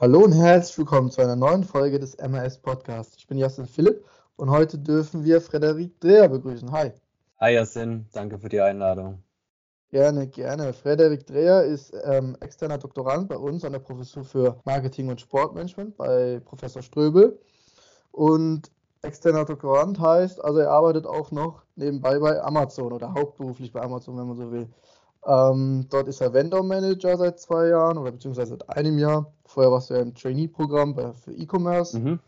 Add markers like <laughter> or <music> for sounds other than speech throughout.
Hallo und herzlich willkommen zu einer neuen Folge des MAS Podcasts. Ich bin Jasin Philipp und heute dürfen wir Frederik Dreher begrüßen. Hi. Hi Jasin, danke für die Einladung. Gerne, gerne. Frederik Dreher ist ähm, externer Doktorand bei uns an der Professur für Marketing und Sportmanagement bei Professor Ströbel. Und externer Doktorand heißt, also er arbeitet auch noch nebenbei bei Amazon oder hauptberuflich bei Amazon, wenn man so will. Ähm, dort ist er Vendor Manager seit zwei Jahren oder beziehungsweise seit einem Jahr. Vorher warst du ja im Trainee-Programm für E-Commerce. Mhm.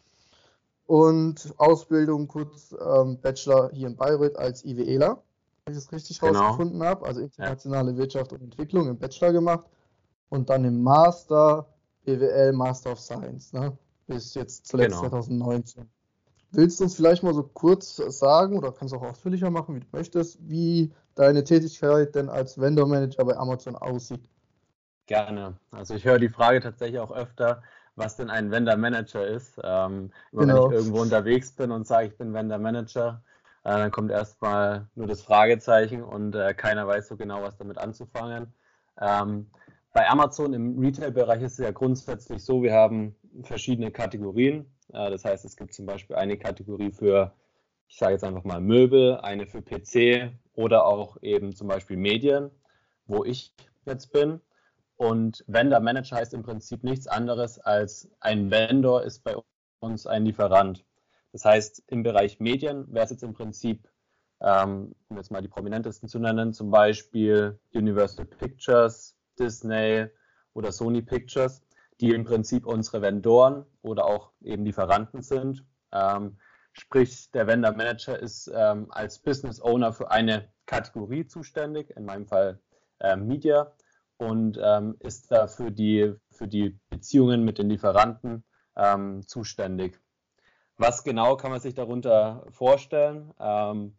Und Ausbildung, kurz ähm, Bachelor hier in Bayreuth als IWEler, wenn ich es richtig genau. rausgefunden habe. Also internationale ja. Wirtschaft und Entwicklung im Bachelor gemacht. Und dann im Master, BWL, Master of Science, ne? bis jetzt zuletzt genau. 2019. Willst du uns vielleicht mal so kurz sagen oder kannst auch ausführlicher machen, wie du möchtest, wie deine Tätigkeit denn als Vendor Manager bei Amazon aussieht? Gerne. Also ich höre die Frage tatsächlich auch öfter, was denn ein Vendor Manager ist. Ähm, genau. wenn ich irgendwo unterwegs bin und sage, ich bin Vendor Manager, äh, dann kommt erstmal nur das Fragezeichen und äh, keiner weiß so genau, was damit anzufangen. Ähm, bei Amazon im Retail-Bereich ist es ja grundsätzlich so, wir haben verschiedene Kategorien. Äh, das heißt, es gibt zum Beispiel eine Kategorie für, ich sage jetzt einfach mal Möbel, eine für PC oder auch eben zum Beispiel Medien, wo ich jetzt bin. Und Vendor Manager heißt im Prinzip nichts anderes als ein Vendor ist bei uns ein Lieferant. Das heißt, im Bereich Medien wäre es jetzt im Prinzip, ähm, um jetzt mal die prominentesten zu nennen, zum Beispiel Universal Pictures, Disney oder Sony Pictures die im Prinzip unsere Vendoren oder auch eben Lieferanten sind. Ähm, sprich, der Vendor Manager ist ähm, als Business Owner für eine Kategorie zuständig, in meinem Fall äh, Media, und ähm, ist da für die, für die Beziehungen mit den Lieferanten ähm, zuständig. Was genau kann man sich darunter vorstellen? Ähm,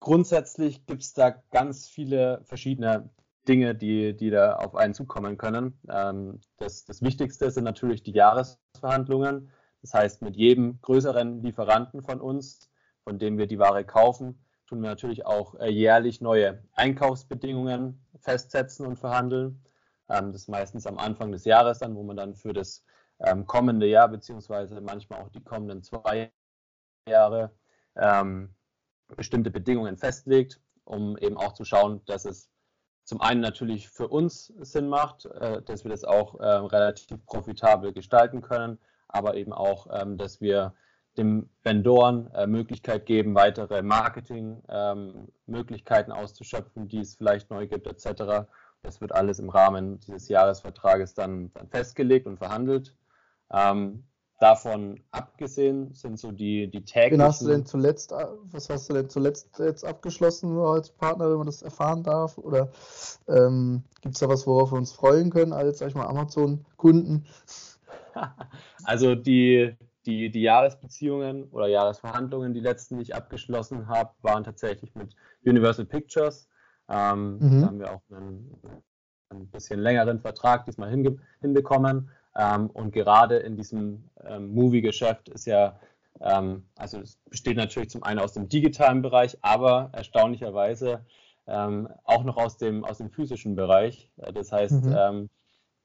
grundsätzlich gibt es da ganz viele verschiedene Dinge, die, die da auf einen zukommen können. Ähm, das, das Wichtigste sind natürlich die Jahresverhandlungen. Das heißt, mit jedem größeren Lieferanten von uns, von dem wir die Ware kaufen, tun wir natürlich auch äh, jährlich neue Einkaufsbedingungen festsetzen und verhandeln. Ähm, das ist meistens am Anfang des Jahres dann, wo man dann für das ähm, kommende Jahr beziehungsweise manchmal auch die kommenden zwei Jahre ähm, bestimmte Bedingungen festlegt, um eben auch zu schauen, dass es zum einen natürlich für uns Sinn macht, äh, dass wir das auch äh, relativ profitabel gestalten können, aber eben auch, ähm, dass wir dem Vendoren äh, Möglichkeit geben, weitere Marketingmöglichkeiten ähm, auszuschöpfen, die es vielleicht neu gibt, etc. Das wird alles im Rahmen dieses Jahresvertrages dann, dann festgelegt und verhandelt. Ähm, Davon abgesehen sind so die, die täglichen. Wen hast du denn zuletzt, was hast du denn zuletzt jetzt abgeschlossen als Partner, wenn man das erfahren darf? Oder ähm, gibt es da was, worauf wir uns freuen können als, sag ich mal, Amazon-Kunden? <laughs> Also die, die, die Jahresbeziehungen oder Jahresverhandlungen, die letzten, die ich abgeschlossen habe, waren tatsächlich mit Universal Pictures. Ähm, mhm. Da haben wir auch einen, einen bisschen längeren Vertrag diesmal hinbekommen. Ähm, und gerade in diesem ähm, Movie-Geschäft ist ja, ähm, also es besteht natürlich zum einen aus dem digitalen Bereich, aber erstaunlicherweise ähm, auch noch aus dem, aus dem physischen Bereich. Äh, das heißt, mhm. Ähm,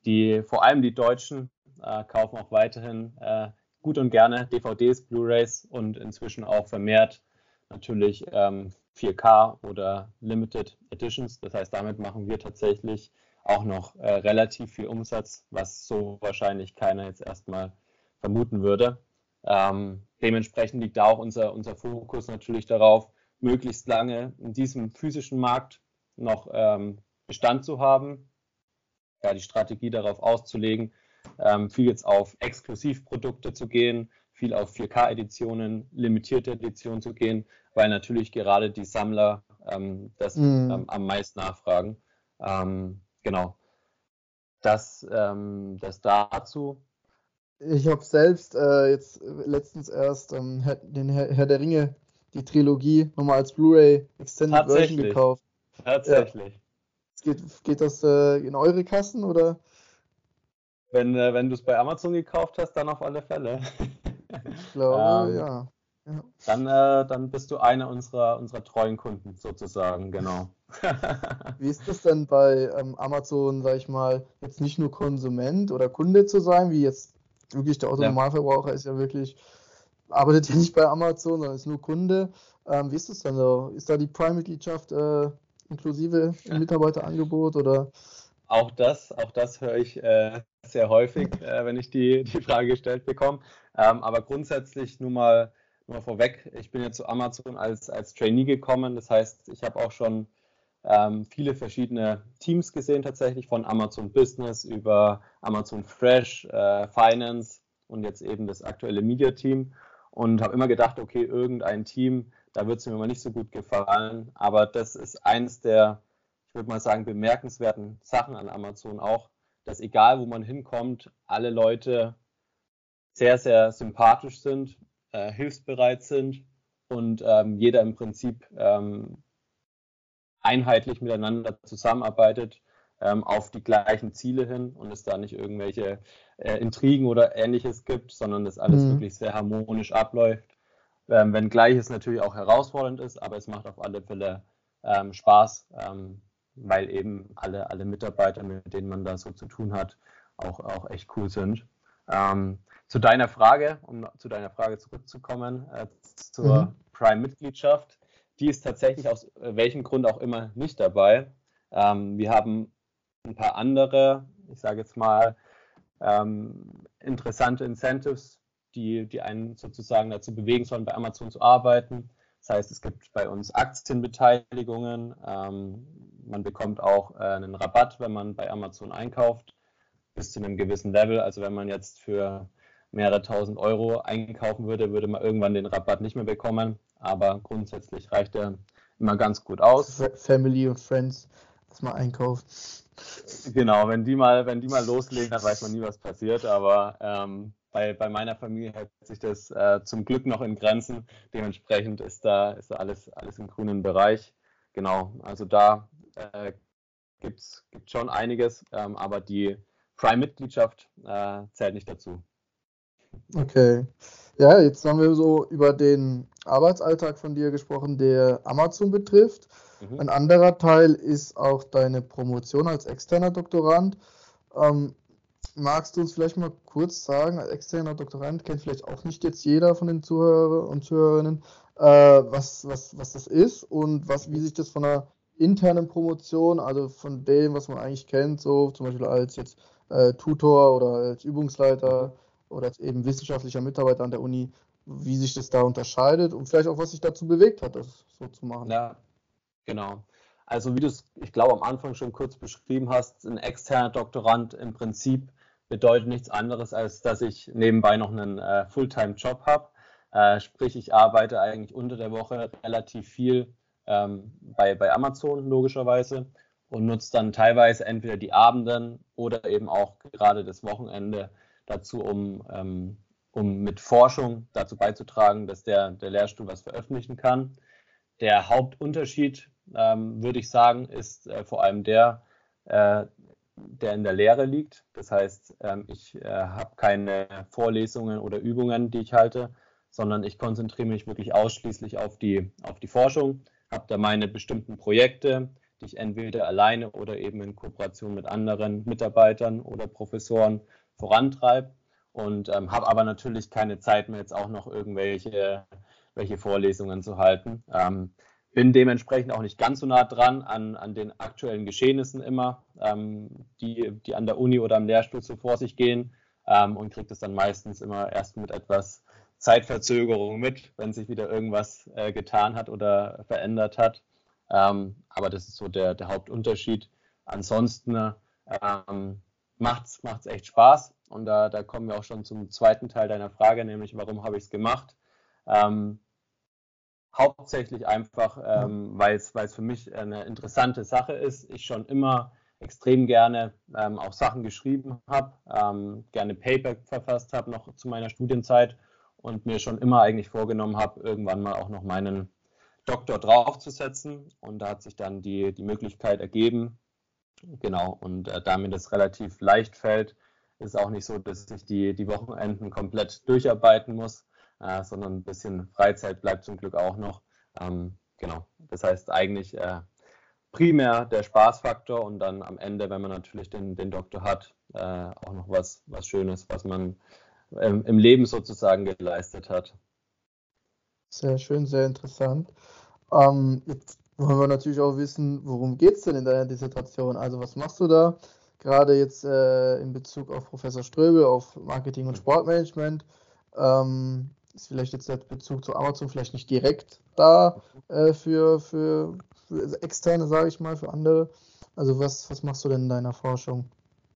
die, vor allem die Deutschen äh, kaufen auch weiterhin äh, gut und gerne DVDs, Blu-rays und inzwischen auch vermehrt natürlich 4K ähm, oder Limited Editions. Das heißt, damit machen wir tatsächlich auch noch äh, relativ viel Umsatz, was so wahrscheinlich keiner jetzt erstmal vermuten würde. Ähm, dementsprechend liegt da auch unser, unser Fokus natürlich darauf, möglichst lange in diesem physischen Markt noch ähm, Bestand zu haben, ja, die Strategie darauf auszulegen, ähm, viel jetzt auf Exklusivprodukte zu gehen, viel auf 4K-Editionen, limitierte Editionen zu gehen, weil natürlich gerade die Sammler ähm, das mm. am meisten nachfragen. Ähm, genau. Das, ähm, das dazu. Ich habe selbst äh, jetzt letztens erst ähm, den Herr, Herr, der Ringe, die Trilogie, nochmal als Blu-ray Extended Version gekauft. Tatsächlich. Ja. Geht, geht das äh, in eure Kassen oder? Wenn, äh, wenn du es bei Amazon gekauft hast, dann auf alle Fälle. Ich glaube, <laughs> ähm, ja. Ja. Dann, äh, dann bist du einer unserer, unserer treuen Kunden sozusagen, genau. <laughs> Wie ist das denn bei ähm, Amazon, sag ich mal, jetzt nicht nur Konsument oder Kunde zu sein, wie jetzt wirklich der Autonormalverbraucher ja. ist ja wirklich, arbeitet ja nicht bei Amazon, sondern ist nur Kunde. Ähm, wie ist das denn so? Ist da die Prime-Mitgliedschaft äh, inklusive im Mitarbeiterangebot oder? Auch das, auch das höre ich äh, sehr häufig, äh, wenn ich die, die Frage gestellt bekomme. Ähm, aber grundsätzlich nur mal, nur vorweg, ich bin jetzt zu Amazon als, als Trainee gekommen. Das heißt, ich habe auch schon ähm, viele verschiedene Teams gesehen, tatsächlich von Amazon Business über Amazon Fresh, äh, Finance und jetzt eben das aktuelle Media Team. Und habe immer gedacht, okay, irgendein Team, da wird es mir mal nicht so gut gefallen. Aber das ist eines der, ich würde mal sagen, bemerkenswerten Sachen an Amazon auch, dass egal wo man hinkommt, alle Leute sehr, sehr sympathisch sind, äh, hilfsbereit sind und ähm, jeder im Prinzip ähm, einheitlich miteinander zusammenarbeitet ähm, auf die gleichen Ziele hin und es da nicht irgendwelche äh, Intrigen oder ähnliches gibt, sondern das alles mhm. wirklich sehr harmonisch abläuft. Ähm, wenngleich es natürlich auch herausfordernd ist, aber es macht auf alle Fälle ähm, Spaß, ähm, weil eben alle, alle Mitarbeiter, mit denen man da so zu tun hat, auch, auch echt cool sind. Ähm, zu deiner Frage, um zu deiner Frage zurückzukommen, äh, zur mhm. Prime-Mitgliedschaft, die ist tatsächlich aus welchem Grund auch immer nicht dabei. Ähm, wir haben ein paar andere, ich sage jetzt mal, ähm, interessante Incentives, die, die einen sozusagen dazu bewegen sollen, bei Amazon zu arbeiten. Das heißt, es gibt bei uns Aktienbeteiligungen. Ähm, man bekommt auch äh, einen Rabatt, wenn man bei Amazon einkauft, bis zu einem gewissen Level. Also wenn man jetzt für mehrere tausend Euro einkaufen würde, würde man irgendwann den Rabatt nicht mehr bekommen. Aber grundsätzlich reicht er immer ganz gut aus. Family und Friends, dass man einkauft. Genau, wenn die mal, wenn die mal loslegen, dann weiß man nie, was passiert. Aber ähm, bei, bei meiner Familie hält sich das äh, zum Glück noch in Grenzen. Dementsprechend ist da, ist da alles, alles im grünen Bereich. Genau, also da äh, gibt es schon einiges, ähm, aber die Prime-Mitgliedschaft äh, zählt nicht dazu. Okay. Ja, jetzt haben wir so über den Arbeitsalltag von dir gesprochen, der Amazon betrifft. Mhm. Ein anderer Teil ist auch deine Promotion als externer Doktorand. Ähm, magst du uns vielleicht mal kurz sagen, als externer Doktorand kennt vielleicht auch nicht jetzt jeder von den Zuhörern und Zuhörerinnen, äh, was, was, was das ist und was, wie sich das von einer internen Promotion, also von dem, was man eigentlich kennt, so zum Beispiel als jetzt äh, Tutor oder als Übungsleiter oder als eben wissenschaftlicher Mitarbeiter an der Uni, wie sich das da unterscheidet und vielleicht auch, was sich dazu bewegt hat, das so zu machen. Ja, genau. Also wie du es, ich glaube, am Anfang schon kurz beschrieben hast, ein externer Doktorand im Prinzip bedeutet nichts anderes, als dass ich nebenbei noch einen äh, Fulltime-Job habe. Äh, sprich, ich arbeite eigentlich unter der Woche relativ viel ähm, bei, bei Amazon logischerweise und nutze dann teilweise entweder die Abenden oder eben auch gerade das Wochenende dazu, um, ähm, um mit Forschung dazu beizutragen, dass der, der Lehrstuhl was veröffentlichen kann. Der Hauptunterschied, ähm, würde ich sagen, ist äh, vor allem der, äh, der in der Lehre liegt. Das heißt, ähm, ich äh, habe keine Vorlesungen oder Übungen, die ich halte, sondern ich konzentriere mich wirklich ausschließlich auf die, auf die Forschung, habe da meine bestimmten Projekte, die ich entweder alleine oder eben in Kooperation mit anderen Mitarbeitern oder Professoren vorantreibe und ähm, habe aber natürlich keine Zeit mehr, jetzt auch noch irgendwelche welche Vorlesungen zu halten. Ähm, bin dementsprechend auch nicht ganz so nah dran an, an den aktuellen Geschehnissen immer, ähm, die, die an der Uni oder am Lehrstuhl so vor sich gehen ähm, und kriege das dann meistens immer erst mit etwas Zeitverzögerung mit, wenn sich wieder irgendwas äh, getan hat oder verändert hat. Ähm, aber das ist so der, der Hauptunterschied. Ansonsten ähm, macht es echt Spaß. Und da, da kommen wir auch schon zum zweiten Teil deiner Frage, nämlich warum habe ich es gemacht? Ähm, hauptsächlich einfach, ähm, weil es für mich eine interessante Sache ist. Ich schon immer extrem gerne ähm, auch Sachen geschrieben habe, ähm, gerne Paper verfasst habe noch zu meiner Studienzeit und mir schon immer eigentlich vorgenommen habe, irgendwann mal auch noch meinen Doktor draufzusetzen. Und da hat sich dann die, die Möglichkeit ergeben, Genau, und äh, da mir das relativ leicht fällt, ist auch nicht so, dass ich die, die Wochenenden komplett durcharbeiten muss. äh, sondern ein bisschen Freizeit bleibt zum Glück auch noch. Ähm, genau, das heißt eigentlich äh, primär der Spaßfaktor und dann am Ende, wenn man natürlich den, den Doktor hat, äh, auch noch was, was Schönes, was man ähm, im Leben sozusagen geleistet hat. Sehr schön, sehr interessant. Ähm, jetzt wollen wir natürlich auch wissen, worum geht es denn in deiner Dissertation? Also was machst du da? Gerade jetzt äh, in Bezug auf Professor Ströbel, auf Marketing und Sportmanagement. Ähm, ist vielleicht jetzt der Bezug zu Amazon vielleicht nicht direkt da äh, für, für, für externe, sage ich mal, für andere. Also was, was machst du denn in deiner Forschung?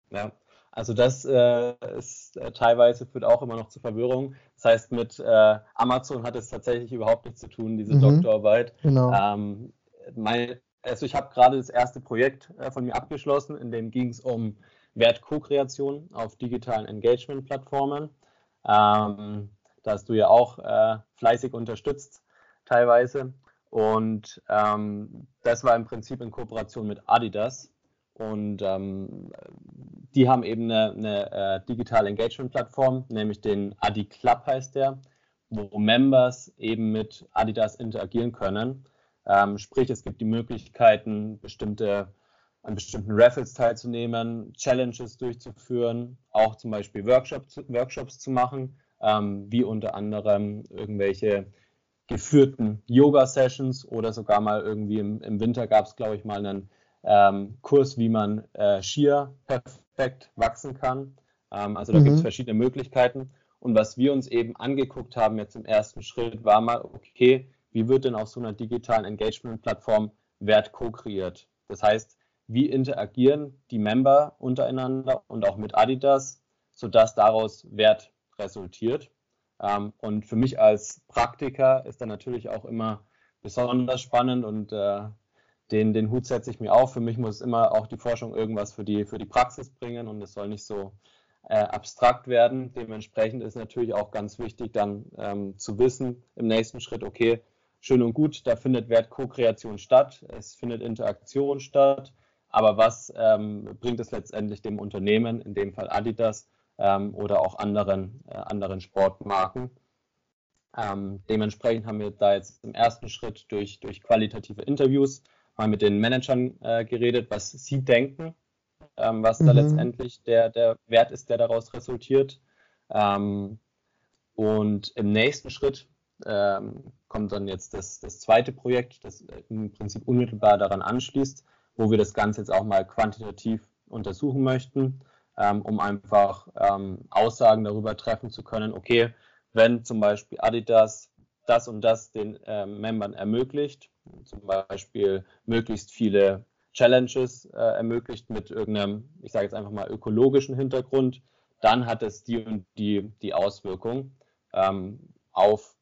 Ja, also das äh, ist äh, teilweise führt auch immer noch zu Verwirrung. Das heißt, mit äh, Amazon hat es tatsächlich überhaupt nichts zu tun, diese mhm, Doktorarbeit. Genau. Ähm, mein, also ich habe gerade das erste Projekt äh, von mir abgeschlossen, in dem ging es um Wert-Co-Kreation auf digitalen Engagement-Plattformen. Ähm, da hast du ja auch äh, fleißig unterstützt teilweise. Und ähm, das war im Prinzip in Kooperation mit Adidas. Und ähm, die haben eben eine, eine äh, digitale Engagement-Plattform, nämlich den Adi Club heißt der, wo Members eben mit Adidas interagieren können. Ähm, sprich, es gibt die Möglichkeiten, bestimmte, an bestimmten Raffles teilzunehmen, Challenges durchzuführen, auch zum Beispiel Workshops, Workshops zu machen, ähm, wie unter anderem irgendwelche geführten Yoga-Sessions oder sogar mal irgendwie im, im Winter gab es, glaube ich, mal einen ähm, Kurs, wie man äh, Skier perfekt wachsen kann. Ähm, also da mhm. gibt es verschiedene Möglichkeiten. Und was wir uns eben angeguckt haben jetzt im ersten Schritt, war mal, okay, wie wird denn auf so einer digitalen Engagement-Plattform Wert co-kreiert? Das heißt, wie interagieren die Member untereinander und auch mit Adidas, sodass daraus Wert resultiert. Ähm, und für mich als Praktiker ist dann natürlich auch immer besonders spannend und äh, den, den Hut setze ich mir auf. Für mich muss immer auch die Forschung irgendwas für die, für die Praxis bringen und es soll nicht so äh, abstrakt werden. Dementsprechend ist natürlich auch ganz wichtig, dann ähm, zu wissen im nächsten Schritt, okay, schön und gut, da findet Wert-Co-Kreation statt, es findet Interaktion statt, aber was ähm, bringt es letztendlich dem Unternehmen, in dem Fall Adidas ähm, oder auch anderen, äh, anderen Sportmarken? Ähm, dementsprechend haben wir da jetzt im ersten Schritt durch, durch qualitative Interviews mal mit den Managern äh, geredet, was sie denken, ähm, was mhm. da letztendlich der, der Wert ist, der daraus resultiert. Ähm, und im nächsten Schritt ähm, kommt dann jetzt das, das zweite Projekt, das im Prinzip unmittelbar daran anschließt, wo wir das Ganze jetzt auch mal quantitativ untersuchen möchten, ähm, um einfach ähm, Aussagen darüber treffen zu können, okay, wenn zum Beispiel Adidas das und das den äh, Membern ermöglicht, zum Beispiel möglichst viele Challenges äh, ermöglicht mit irgendeinem, ich sage jetzt einfach mal, ökologischen Hintergrund, dann hat es die und die, die Auswirkung ähm, auf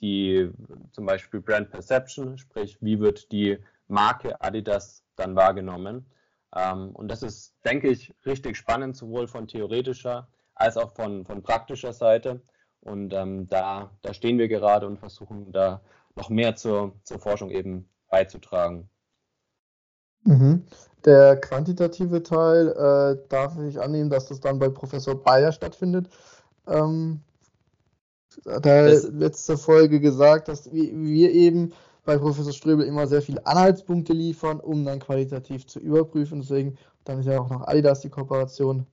die zum Beispiel Brand Perception, sprich, wie wird die Marke Adidas dann wahrgenommen. Ähm, und das ist, denke ich, richtig spannend, sowohl von theoretischer als auch von, von praktischer Seite. Und ähm, da, da stehen wir gerade und versuchen da noch mehr zur, zur Forschung eben beizutragen. Mhm. Der quantitative Teil, äh, darf ich annehmen, dass das dann bei Professor Bayer stattfindet. Ähm, hat er letzte Folge gesagt, dass wir eben bei Professor Ströbel immer sehr viele Anhaltspunkte liefern, um dann qualitativ zu überprüfen. Deswegen, dann ist ja auch noch Adidas die Kooperation.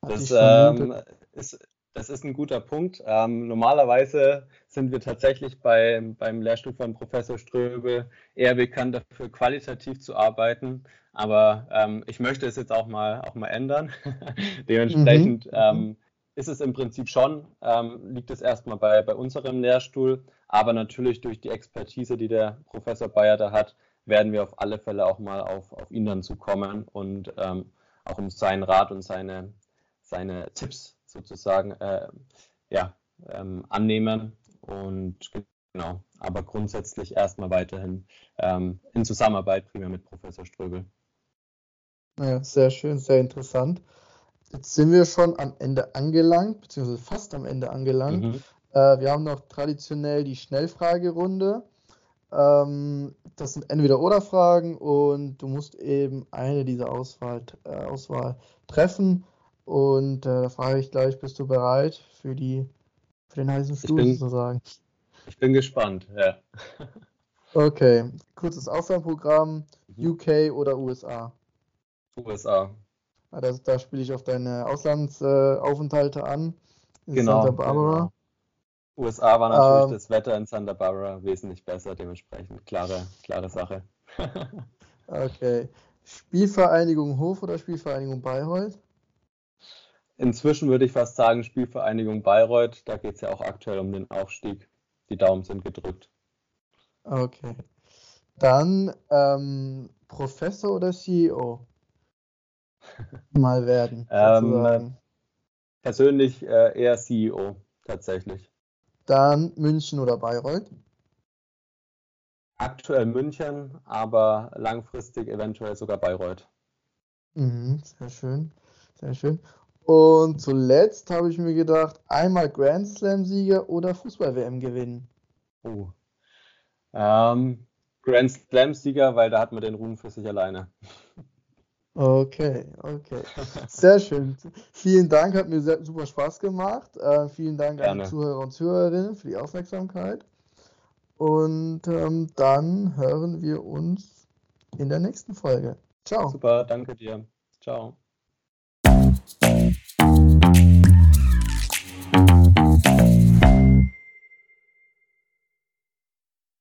Das ähm, ist, das ist ein guter Punkt. Ähm, normalerweise sind wir tatsächlich bei, beim Lehrstuhl von Professor Ströbel eher bekannt dafür, qualitativ zu arbeiten. Aber ähm, ich möchte es jetzt auch mal, auch mal ändern. <laughs> Dementsprechend mhm. ähm, ist es im Prinzip schon, ähm, liegt es erstmal bei, bei unserem Lehrstuhl. Aber natürlich durch die Expertise, die der Professor Bayer da hat, werden wir auf alle Fälle auch mal auf, auf ihn dann zukommen und ähm, auch um seinen Rat und seine, seine Tipps sozusagen äh, ja, ähm, annehmen. Und genau, aber grundsätzlich erstmal weiterhin ähm, in Zusammenarbeit primär mit Professor Ströbel. Ja, sehr schön, sehr interessant. Jetzt sind wir schon am Ende angelangt, beziehungsweise fast am Ende angelangt. Mhm. Äh, wir haben noch traditionell die Schnellfragerunde. Ähm, das sind entweder oder Fragen und du musst eben eine dieser Auswahl, äh, Auswahl treffen. Und äh, da frage ich gleich, bist du bereit für die Für den heißen Stuhl bin, sozusagen. Ich bin gespannt, ja. <laughs> Okay, kurzes Auswahlprogramm, mhm. UK oder USA? USA. Ah, das, da spiele ich auf deine Auslandsaufenthalte äh, an. In genau. Santa Barbara. Genau. USA war natürlich ähm, das Wetter in Santa Barbara wesentlich besser, dementsprechend klare, klare Sache. <laughs> okay. Spielvereinigung Hof oder Spielvereinigung Bayreuth? Inzwischen würde ich fast sagen Spielvereinigung Bayreuth. Da geht es ja auch aktuell um den Aufstieg. Die Daumen sind gedrückt. Okay. Dann ähm, Professor oder CEO? <laughs> Mal werden. ähm, persönlich äh, eher CEO, tatsächlich. Dann München oder Bayreuth? Aktuell München, aber langfristig eventuell sogar Bayreuth. Mhm, sehr schön, sehr schön. Und zuletzt habe ich mir gedacht, einmal Grand Slam-Sieger oder Fußball-WM gewinnen. Oh. Ähm, Grand Slam-Sieger, weil da hat man den Ruhm für sich alleine. Okay, okay. Sehr schön. Vielen Dank, hat mir sehr, super Spaß gemacht. Äh, vielen Dank Gerne. an die Zuhörer und Zuhörerinnen für die Aufmerksamkeit. Und ähm, dann hören wir uns in der nächsten Folge. Ciao. Super, danke dir. Ciao. Thank you.